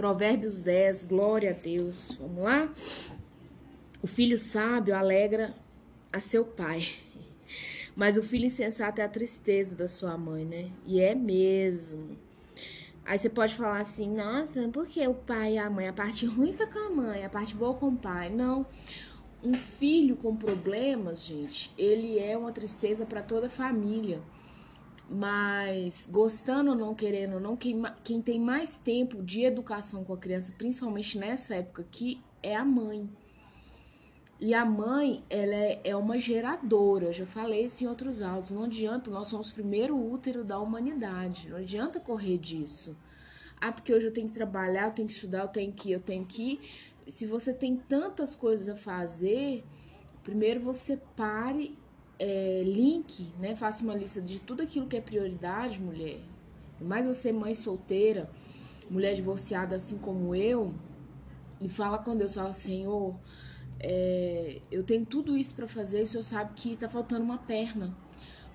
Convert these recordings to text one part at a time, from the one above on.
Provérbios 10, glória a Deus. Vamos lá? O filho sábio alegra a seu pai, mas o filho insensato é a tristeza da sua mãe, né? E é mesmo. Aí você pode falar assim, nossa, por que o pai e a mãe? A parte ruim fica com a mãe, a parte boa com o pai. Não. Um filho com problemas, gente, ele é uma tristeza para toda a família. Mas gostando ou não querendo não, quem, quem tem mais tempo de educação com a criança, principalmente nessa época aqui, é a mãe. E a mãe, ela é, é uma geradora, eu já falei isso em outros áudios. Não adianta, nós somos o primeiro útero da humanidade. Não adianta correr disso. Ah, porque hoje eu tenho que trabalhar, eu tenho que estudar, eu tenho que, eu tenho que se você tem tantas coisas a fazer, primeiro você pare, é, link, né? Faça uma lista de tudo aquilo que é prioridade, mulher. Mais você, mãe solteira, mulher divorciada, assim como eu, e fala com Deus, fala, Senhor, é, eu tenho tudo isso para fazer, e o Senhor sabe que tá faltando uma perna.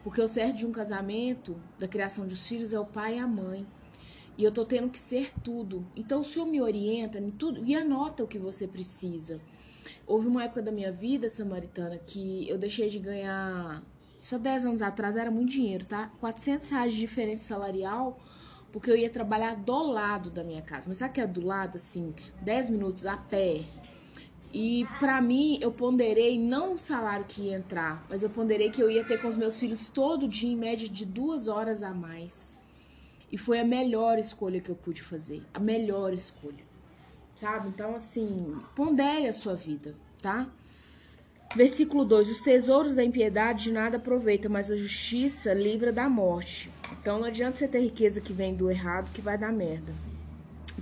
Porque o certo de um casamento, da criação dos filhos, é o pai e a mãe. E eu tô tendo que ser tudo. Então o Senhor me orienta em tudo e anota o que você precisa. Houve uma época da minha vida, Samaritana, que eu deixei de ganhar. Só 10 anos atrás era muito dinheiro, tá? 400 reais de diferença salarial, porque eu ia trabalhar do lado da minha casa. Mas sabe que é do lado, assim, 10 minutos a pé? E para mim, eu ponderei não o salário que ia entrar, mas eu ponderei que eu ia ter com os meus filhos todo dia, em média de duas horas a mais. E foi a melhor escolha que eu pude fazer. A melhor escolha. Sabe? Então, assim, pondere a sua vida, tá? Versículo 2: Os tesouros da impiedade de nada aproveita, mas a justiça livra da morte. Então não adianta você ter riqueza que vem do errado, que vai dar merda.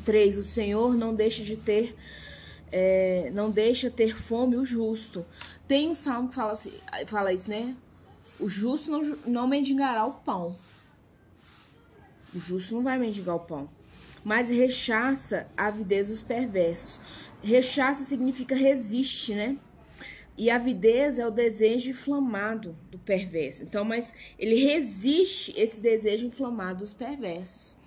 3. O Senhor não deixa de ter. É, não deixa ter fome o justo. Tem um salmo que fala, assim, fala isso, né? O justo não, não mendigará o pão. O justo não vai mendigar o pão. Mas rechaça a avidez dos perversos. Rechaça significa resiste, né? E a avidez é o desejo inflamado do perverso. Então, mas ele resiste esse desejo inflamado dos perversos.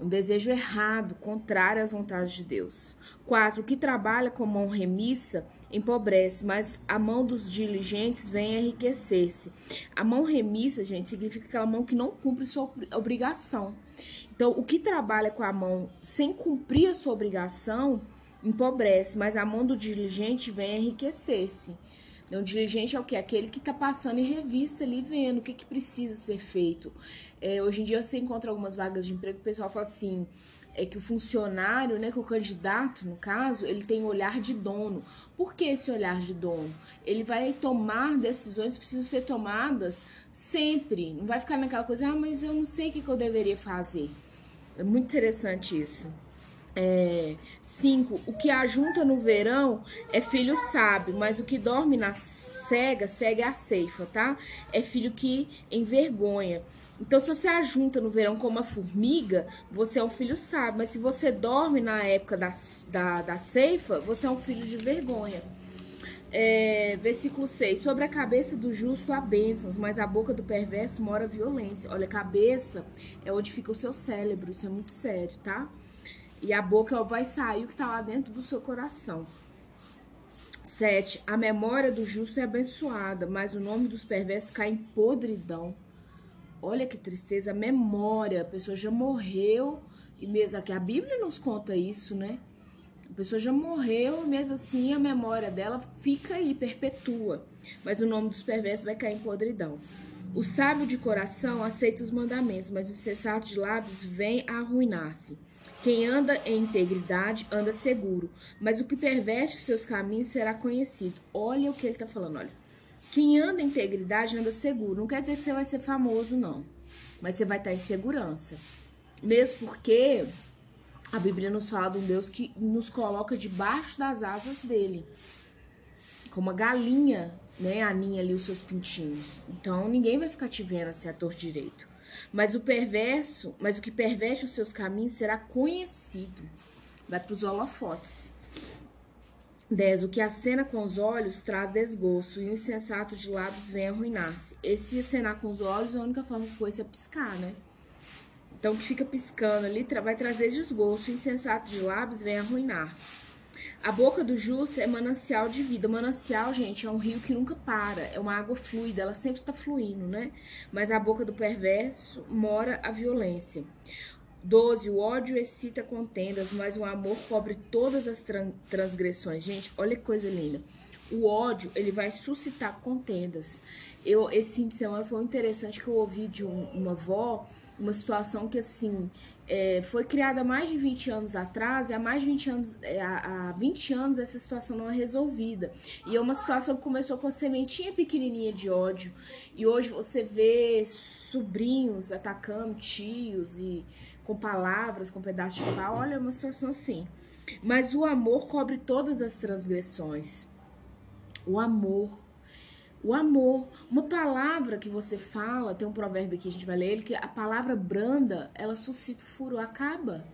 Um desejo errado, contrário às vontades de Deus. 4. O que trabalha com mão remissa empobrece, mas a mão dos diligentes vem enriquecer-se. A mão remissa, gente, significa aquela mão que não cumpre sua obrigação. Então, o que trabalha com a mão sem cumprir a sua obrigação empobrece, mas a mão do diligente vem enriquecer-se. Então, diligente é o que? Aquele que está passando em revista ali, vendo o que, que precisa ser feito. É, hoje em dia você encontra algumas vagas de emprego, o pessoal fala assim, é que o funcionário, né, que o candidato, no caso, ele tem olhar de dono. Por que esse olhar de dono? Ele vai tomar decisões que precisam ser tomadas sempre. Não vai ficar naquela coisa, ah, mas eu não sei o que, que eu deveria fazer. É muito interessante isso. É, cinco, o que ajunta no verão é filho sábio, mas o que dorme na cega segue a ceifa, tá? É filho que envergonha. Então, se você ajunta no verão como uma formiga, você é um filho sábio. Mas se você dorme na época da, da, da ceifa, você é um filho de vergonha. É, versículo 6. Sobre a cabeça do justo há bênçãos, mas a boca do perverso mora violência. Olha, cabeça é onde fica o seu cérebro, isso é muito sério, tá? E a boca vai sair o que tá lá dentro do seu coração. 7. A memória do justo é abençoada, mas o nome dos perversos cai em podridão. Olha que tristeza, memória. A pessoa já morreu, e mesmo aqui a Bíblia nos conta isso, né? A pessoa já morreu, mesmo assim a memória dela fica aí, perpetua. Mas o nome dos perversos vai cair em podridão. O sábio de coração aceita os mandamentos, mas o sensato de lábios vem a arruinar-se. Quem anda em integridade anda seguro, mas o que perverte os seus caminhos será conhecido. Olha o que ele está falando, olha. Quem anda em integridade anda seguro. Não quer dizer que você vai ser famoso, não. Mas você vai estar em segurança. Mesmo porque a Bíblia nos fala de um Deus que nos coloca debaixo das asas dele. Como a galinha, né, aninha ali os seus pintinhos. Então ninguém vai ficar te vendo assim a torto direito. Mas o perverso, mas o que perverte os seus caminhos será conhecido. Vai para os holofotes. 10. O que acena com os olhos traz desgosto, e o insensato de lábios vem arruinar-se. Esse acenar com os olhos, a única forma que foi é piscar, né? Então, que fica piscando ali vai trazer desgosto. O insensato de lábios vem arruinar-se. A boca do justo é manancial de vida. Manancial, gente, é um rio que nunca para. É uma água fluida, ela sempre está fluindo, né? Mas a boca do perverso mora a violência. 12. O ódio excita contendas, mas o amor cobre todas as transgressões. Gente, olha que coisa linda. O ódio, ele vai suscitar contendas. Eu, esse fim de semana foi interessante que eu ouvi de um, uma avó uma situação que, assim, é, foi criada há mais de 20 anos atrás, e há mais de 20 anos, é, há 20 anos essa situação não é resolvida. E é uma situação que começou com a sementinha pequenininha de ódio, e hoje você vê sobrinhos atacando tios e com palavras, com pedaços de pau, olha, é uma situação assim. Mas o amor cobre todas as transgressões. O amor o amor. Uma palavra que você fala, tem um provérbio aqui, a gente vai ler ele, que a palavra branda, ela suscita o furo, acaba.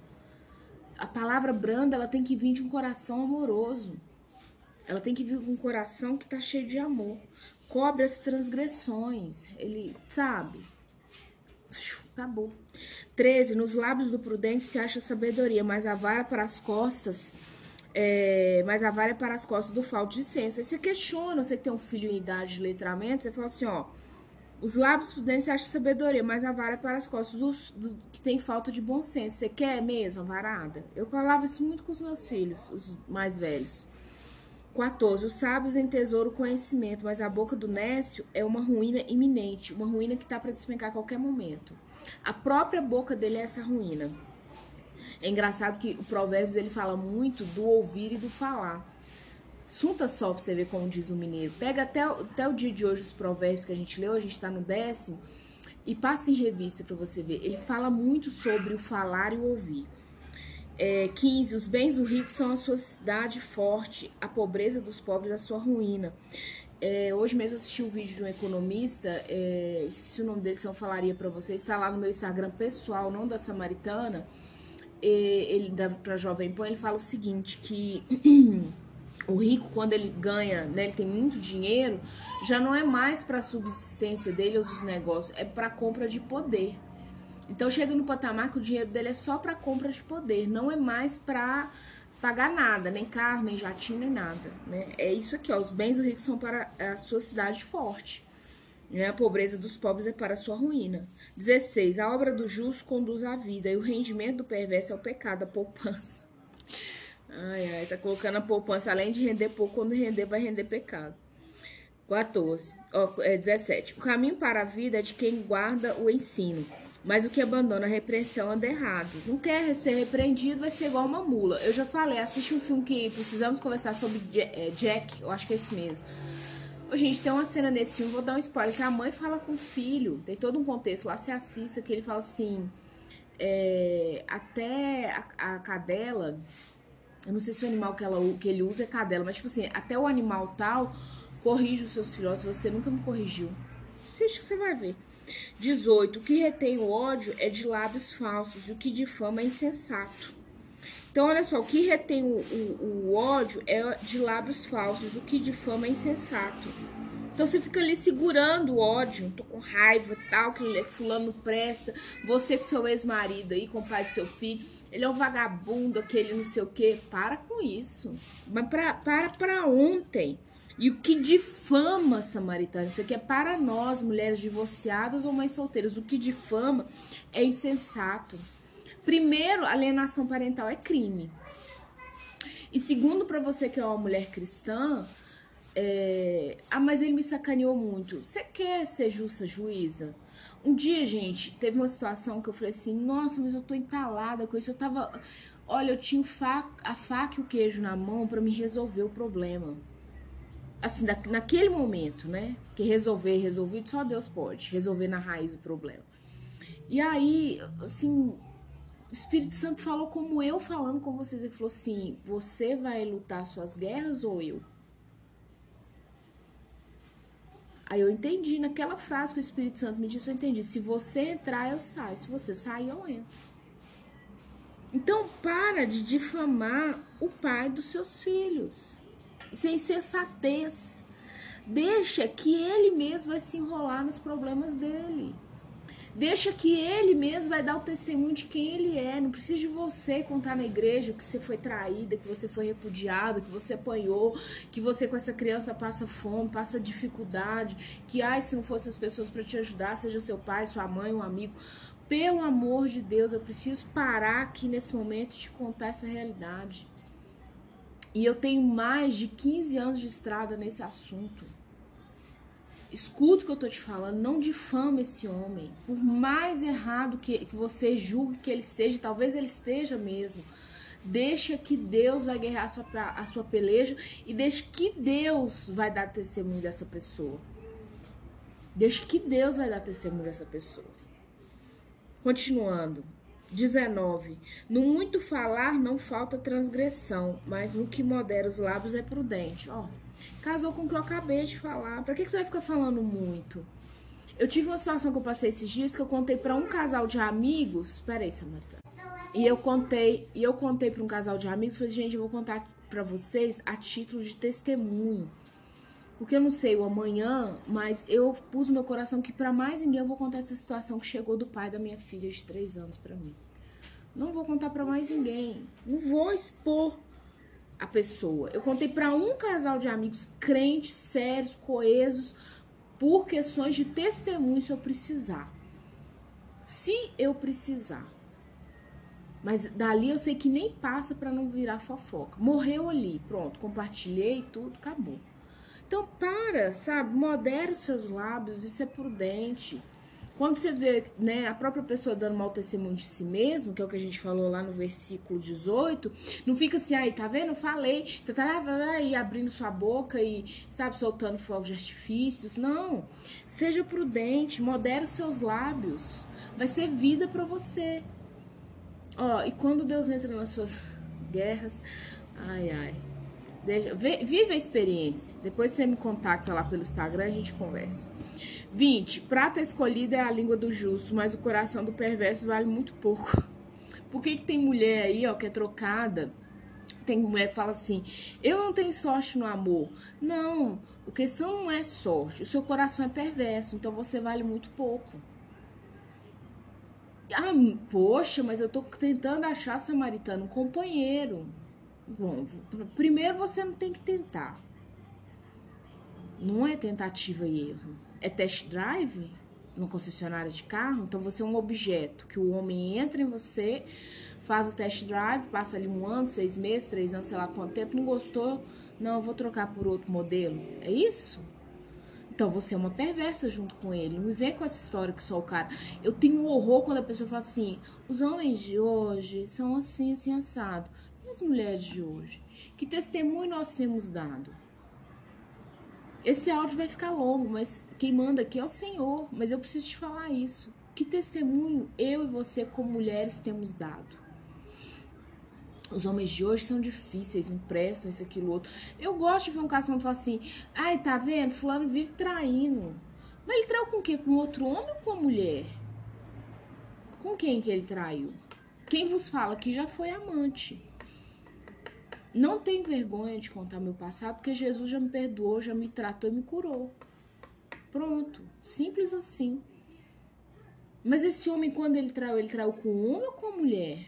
A palavra branda, ela tem que vir de um coração amoroso. Ela tem que vir de um coração que tá cheio de amor. Cobre as transgressões. Ele, sabe? Acabou. 13. Nos lábios do prudente se acha sabedoria, mas a vara para as costas é, mas a vara é para as costas do falto de senso. Aí você questiona, você que tem um filho em idade de letramento, você fala assim, ó, os lábios prudentes acha sabedoria, mas a vara é para as costas dos, do, que tem falta de bom senso. Você quer mesmo varada? Eu falava isso muito com os meus filhos, os mais velhos. 14. Os sábios em tesouro conhecimento, mas a boca do nécio é uma ruína iminente, uma ruína que está para despencar a qualquer momento. A própria boca dele é essa ruína. É engraçado que o Provérbios ele fala muito do ouvir e do falar. Sunta só pra você ver como diz o mineiro. Pega até, até o dia de hoje os provérbios que a gente leu, a gente tá no décimo, e passa em revista para você ver. Ele fala muito sobre o falar e o ouvir. É, 15. Os bens do rico são a sua cidade forte, a pobreza dos pobres a sua ruína. É, hoje mesmo assisti um vídeo de um economista, é, esqueci o nome dele, se eu falaria para vocês, está lá no meu Instagram pessoal, não da Samaritana ele para Jovem Pan, ele fala o seguinte, que o rico, quando ele ganha, né, ele tem muito dinheiro, já não é mais para subsistência dele ou dos negócios, é para compra de poder. Então chega no patamar que o dinheiro dele é só para compra de poder, não é mais para pagar nada, nem carro, nem jatinho, nem nada, né? É isso aqui, ó, os bens do rico são para a sua cidade forte. Né? A pobreza dos pobres é para a sua ruína. 16. A obra do justo conduz à vida, e o rendimento do perverso é o pecado, a poupança. Ai, ai, tá colocando a poupança, além de render pouco, quando render, vai render pecado. 14. Oh, é 17. O caminho para a vida é de quem guarda o ensino, mas o que abandona a repreensão anda errado. Não quer ser repreendido, vai ser igual uma mula. Eu já falei, assiste um filme que precisamos conversar sobre é, Jack, eu acho que é esse mesmo. Ô, gente, tem uma cena nesse filme, vou dar um spoiler, que a mãe fala com o filho, tem todo um contexto lá, se assista, que ele fala assim, é, até a, a, cadela, eu não sei se o animal que, ela, que ele usa é cadela, mas tipo assim, até o animal tal corrige os seus filhotes, você nunca me corrigiu. Assiste que você vai ver. 18. O que retém o ódio é de lábios falsos, e o que difama é insensato. Então, olha só, o que retém o, o, o ódio é de lábios falsos, o que difama é insensato. Então você fica ali segurando o ódio, tô com raiva, tal, que fulano pressa, você com seu ex-marido aí, com o pai do seu filho, ele é um vagabundo, aquele não sei o quê. Para com isso. Mas pra, para pra ontem. E o que difama, samaritano, isso aqui é para nós, mulheres divorciadas ou mães solteiras, o que difama é insensato. Primeiro, alienação parental é crime. E segundo, para você que é uma mulher cristã, é... ah, mas ele me sacaneou muito. Você quer ser justa juíza? Um dia, gente, teve uma situação que eu falei assim: nossa, mas eu tô entalada com isso. Eu tava. Olha, eu tinha a faca e o queijo na mão para me resolver o problema. Assim, naquele momento, né? Que resolver, resolvido, só Deus pode. Resolver na raiz o problema. E aí, assim, o Espírito Santo falou como eu falando com vocês. Ele falou assim: você vai lutar suas guerras ou eu? Aí eu entendi naquela frase que o Espírito Santo me disse, eu entendi. Se você entrar, eu saio. Se você sair, eu entro. Então para de difamar o pai dos seus filhos. Isso é insensatez. Deixa que ele mesmo vai se enrolar nos problemas dele. Deixa que ele mesmo vai dar o testemunho de quem ele é. Não precisa de você contar na igreja que você foi traída, que você foi repudiada, que você apanhou, que você com essa criança passa fome, passa dificuldade, que ai, se não fossem as pessoas para te ajudar, seja seu pai, sua mãe, um amigo. Pelo amor de Deus, eu preciso parar aqui nesse momento e te contar essa realidade. E eu tenho mais de 15 anos de estrada nesse assunto. Escuta o que eu tô te falando, não difama esse homem. Por mais errado que, que você julgue que ele esteja, talvez ele esteja mesmo. Deixa que Deus vai guerrear a sua, a sua peleja e deixa que Deus vai dar testemunho dessa pessoa. Deixa que Deus vai dar testemunho dessa pessoa. Continuando. 19. No muito falar não falta transgressão, mas no que modera os lábios é prudente. Ó, casou com o que eu acabei de falar. Pra que, que você vai ficar falando muito? Eu tive uma situação que eu passei esses dias que eu contei para um casal de amigos. Peraí, Samantha. E eu contei, e eu contei para um casal de amigos, falei, gente, eu vou contar para vocês a título de testemunho. Porque eu não sei o amanhã, mas eu pus meu coração que para mais ninguém eu vou contar essa situação que chegou do pai da minha filha de três anos para mim. Não vou contar para mais ninguém. Não vou expor a pessoa. Eu contei para um casal de amigos crentes, sérios, coesos, por questões de testemunho se eu precisar. Se eu precisar. Mas dali eu sei que nem passa para não virar fofoca. Morreu ali, pronto, compartilhei tudo, acabou. Então para, sabe? Modera os seus lábios, isso é prudente. Quando você vê né, a própria pessoa dando mau testemunho de si mesmo, que é o que a gente falou lá no versículo 18, não fica assim, aí, tá vendo? Eu falei, e abrindo sua boca e, sabe, soltando fogos de artifícios. Não. Seja prudente, modere os seus lábios. Vai ser vida para você. Ó, e quando Deus entra nas suas guerras, ai, ai. Deixa, vive a experiência. Depois você me contacta lá pelo Instagram, a gente conversa. 20. Prata escolhida é a língua do justo, mas o coração do perverso vale muito pouco. Por que, que tem mulher aí, ó, que é trocada? Tem mulher que fala assim: eu não tenho sorte no amor. Não, a questão não é sorte. O seu coração é perverso, então você vale muito pouco. Ah, poxa, mas eu tô tentando achar samaritano um companheiro. Bom, primeiro você não tem que tentar. Não é tentativa e erro é test drive no concessionário de carro, então você é um objeto que o homem entra em você, faz o test drive, passa ali um ano, seis meses, três anos, sei lá quanto tempo, não gostou, não, eu vou trocar por outro modelo. É isso? Então você é uma perversa junto com ele. Não me vem com essa história que só o cara. Eu tenho um horror quando a pessoa fala assim: os homens de hoje são assim, assim, assado. As mulheres de hoje? Que testemunho nós temos dado? Esse áudio vai ficar longo, mas quem manda aqui é o Senhor. Mas eu preciso te falar isso. Que testemunho eu e você, como mulheres, temos dado? Os homens de hoje são difíceis, não prestam isso, aquilo, outro. Eu gosto de ver um caso que fala assim: ai, tá vendo? Fulano vive traindo. Mas ele traiu com o quê? Com outro homem ou com a mulher? Com quem que ele traiu? Quem vos fala que já foi amante. Não tenho vergonha de contar meu passado, porque Jesus já me perdoou, já me tratou e me curou. Pronto. Simples assim. Mas esse homem, quando ele traiu, ele traiu com um homem ou com a mulher?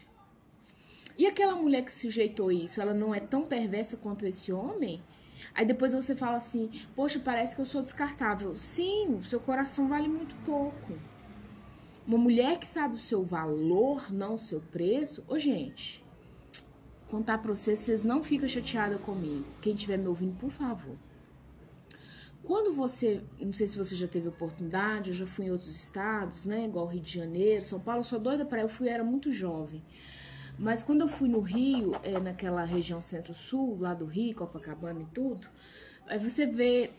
E aquela mulher que sujeitou isso, ela não é tão perversa quanto esse homem? Aí depois você fala assim, poxa, parece que eu sou descartável. Sim, o seu coração vale muito pouco. Uma mulher que sabe o seu valor, não o seu preço. Ô, gente, contar pra vocês, vocês não ficam chateadas comigo. Quem estiver me ouvindo, por favor. Quando você, não sei se você já teve oportunidade, eu já fui em outros estados, né, igual Rio de Janeiro, São Paulo, eu sou doida para eu fui, era muito jovem. Mas quando eu fui no Rio, é, naquela região centro-sul, lá do Rio, Copacabana e tudo, aí você vê,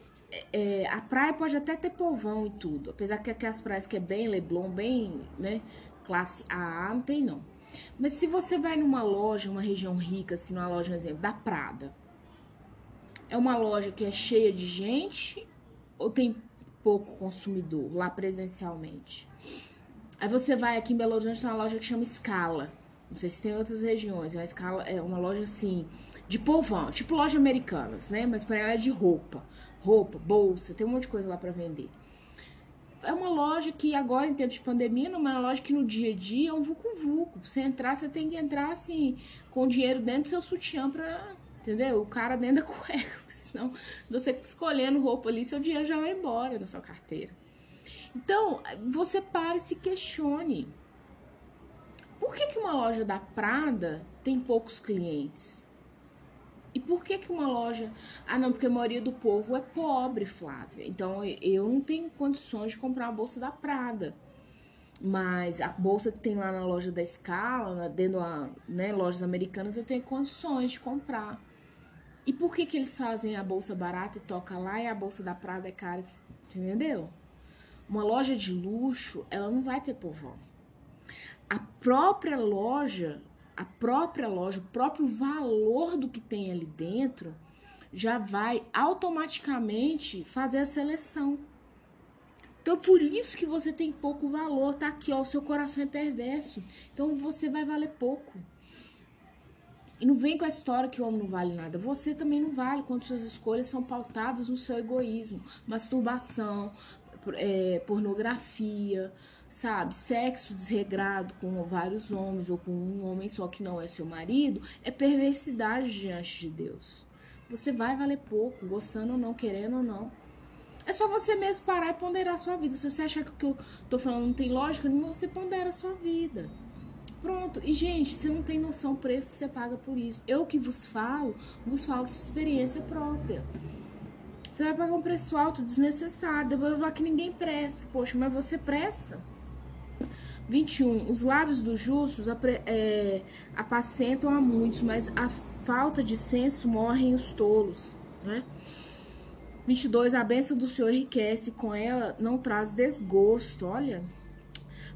é, a praia pode até ter povão e tudo, apesar que aquelas praias que é bem Leblon, bem, né, classe AA, não tem não. Mas se você vai numa loja, uma região rica, assim, numa loja, por exemplo, da Prada, é uma loja que é cheia de gente ou tem pouco consumidor lá presencialmente? Aí você vai aqui em Belo Horizonte, uma loja que chama Scala. Não sei se tem outras regiões. A Scala é uma loja assim, de povão, tipo loja americanas, né? Mas para ela é de roupa. Roupa, bolsa, tem um monte de coisa lá para vender. É uma loja que agora, em tempos de pandemia, não é uma loja que no dia a dia é um vucu-vucu. Você entrar, você tem que entrar assim, com dinheiro dentro do seu sutiã pra. Entendeu? O cara dentro da cueca. Senão, você escolhendo roupa ali, seu dinheiro já vai embora da sua carteira. Então, você para e se questione. Por que, que uma loja da Prada tem poucos clientes? E por que que uma loja... Ah, não, porque a maioria do povo é pobre, Flávia. Então, eu não tenho condições de comprar uma bolsa da Prada. Mas a bolsa que tem lá na loja da Scala, dentro da né, lojas americanas, eu tenho condições de comprar. E por que que eles fazem a bolsa barata e toca lá e a bolsa da Prada é cara? Entendeu? Uma loja de luxo, ela não vai ter povão. A própria loja a própria loja, o próprio valor do que tem ali dentro, já vai automaticamente fazer a seleção. Então, por isso que você tem pouco valor, tá aqui, ó, o seu coração é perverso. Então, você vai valer pouco. E não vem com a história que o homem não vale nada. Você também não vale quando suas escolhas são pautadas no seu egoísmo, masturbação, é, pornografia, sabe, sexo desregrado com vários homens ou com um homem só que não é seu marido, é perversidade diante de Deus. Você vai valer pouco, gostando ou não, querendo ou não. É só você mesmo parar e ponderar a sua vida. Se você achar que o que eu tô falando não tem lógica nenhuma, você pondera a sua vida. Pronto. E, gente, você não tem noção do preço que você paga por isso. Eu que vos falo, vos falo sua experiência própria. Você vai pagar um preço alto, desnecessário. Depois vai falar que ninguém presta. Poxa, mas você presta. 21. Os lábios dos justos é, apacentam a muitos, mas a falta de senso morrem os tolos. Né? 22. A bênção do Senhor enriquece, com ela não traz desgosto. Olha,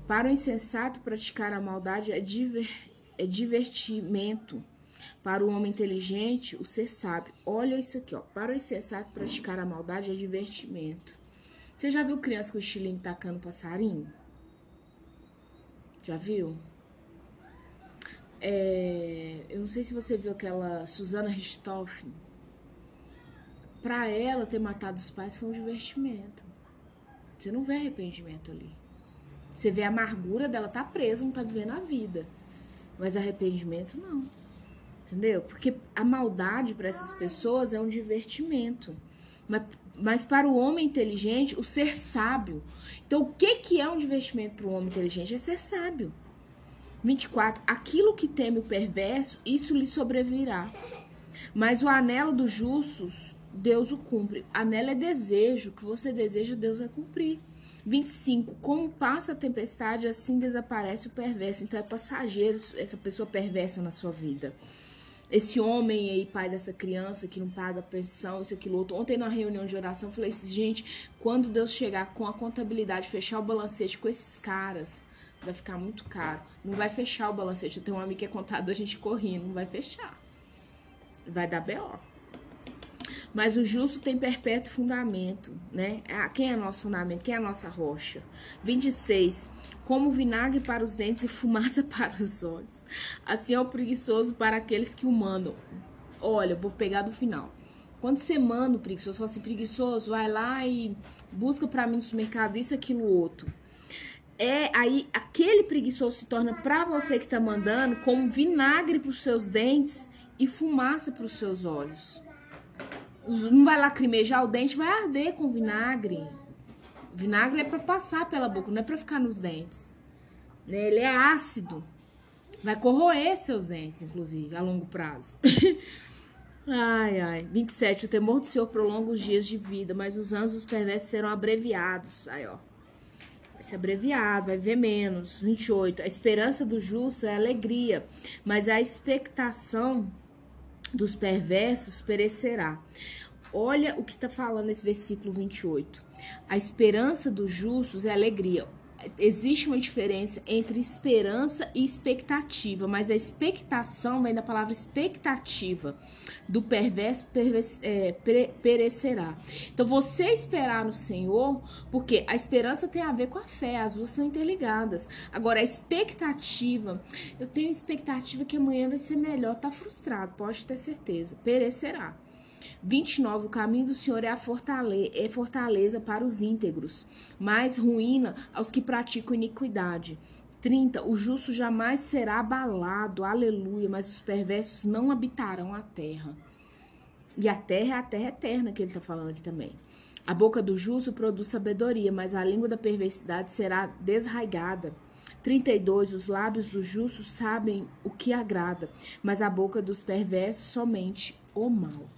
para o insensato praticar a maldade é, diver, é divertimento. Para o homem inteligente, o ser sábio. Olha isso aqui, ó. Para o insensato praticar a maldade é divertimento. Você já viu criança com estilingue tacando passarinho? Já viu? É, eu não sei se você viu aquela Susana Richthofen. Pra ela ter matado os pais foi um divertimento. Você não vê arrependimento ali. Você vê a amargura dela tá presa, não tá vivendo a vida. Mas arrependimento não. Entendeu? Porque a maldade para essas pessoas é um divertimento. Mas, mas para o homem inteligente, o ser sábio então, o que, que é um divertimento para um homem inteligente? É ser sábio. 24. Aquilo que teme o perverso, isso lhe sobrevirá. Mas o anelo dos justos, Deus o cumpre. Anelo é desejo, o que você deseja, Deus vai cumprir. 25. Como passa a tempestade, assim desaparece o perverso. Então é passageiro essa pessoa perversa na sua vida esse homem aí, pai dessa criança que não paga pensão, isso, aquilo, outro. Ontem na reunião de oração, eu falei assim, gente, quando Deus chegar com a contabilidade, fechar o balancete com esses caras, vai ficar muito caro. Não vai fechar o balancete. Eu tenho um amigo que é contado, a gente correndo, não vai fechar. Vai dar B.O. Mas o justo tem perpétuo fundamento, né? Ah, quem é nosso fundamento? Quem é a nossa rocha? 26 como vinagre para os dentes e fumaça para os olhos. Assim é o preguiçoso para aqueles que o mandam. Olha, vou pegar do final. Quando você manda o preguiçoso, fala assim, preguiçoso, vai lá e busca para mim no supermercado isso, aquilo, outro. É aí, aquele preguiçoso se torna para você que tá mandando como vinagre para os seus dentes e fumaça para os seus olhos. Não vai lacrimejar o dente, vai arder com vinagre. Vinagre é para passar pela boca, não é para ficar nos dentes. Né? Ele é ácido. Vai corroer seus dentes, inclusive, a longo prazo. ai, ai. 27. O temor do Senhor prolonga os dias de vida, mas os anos dos perversos serão abreviados. Aí, ó. Vai ser abreviado, vai ver menos. 28. A esperança do justo é alegria, mas a expectação dos perversos perecerá. Olha o que está falando esse versículo 28. A esperança dos justos é alegria. Existe uma diferença entre esperança e expectativa, mas a expectação vem da palavra expectativa. Do perverso é, perecerá. Então, você esperar no Senhor, porque a esperança tem a ver com a fé, as duas são interligadas. Agora, a expectativa, eu tenho expectativa que amanhã vai ser melhor, tá frustrado, pode ter certeza, perecerá. 29. O caminho do Senhor é, a fortaleza, é fortaleza para os íntegros, mas ruína aos que praticam iniquidade. 30. O justo jamais será abalado, aleluia, mas os perversos não habitarão a terra. E a terra é a terra eterna que ele está falando aqui também. A boca do justo produz sabedoria, mas a língua da perversidade será desraigada. 32. Os lábios do justo sabem o que agrada, mas a boca dos perversos somente o mal.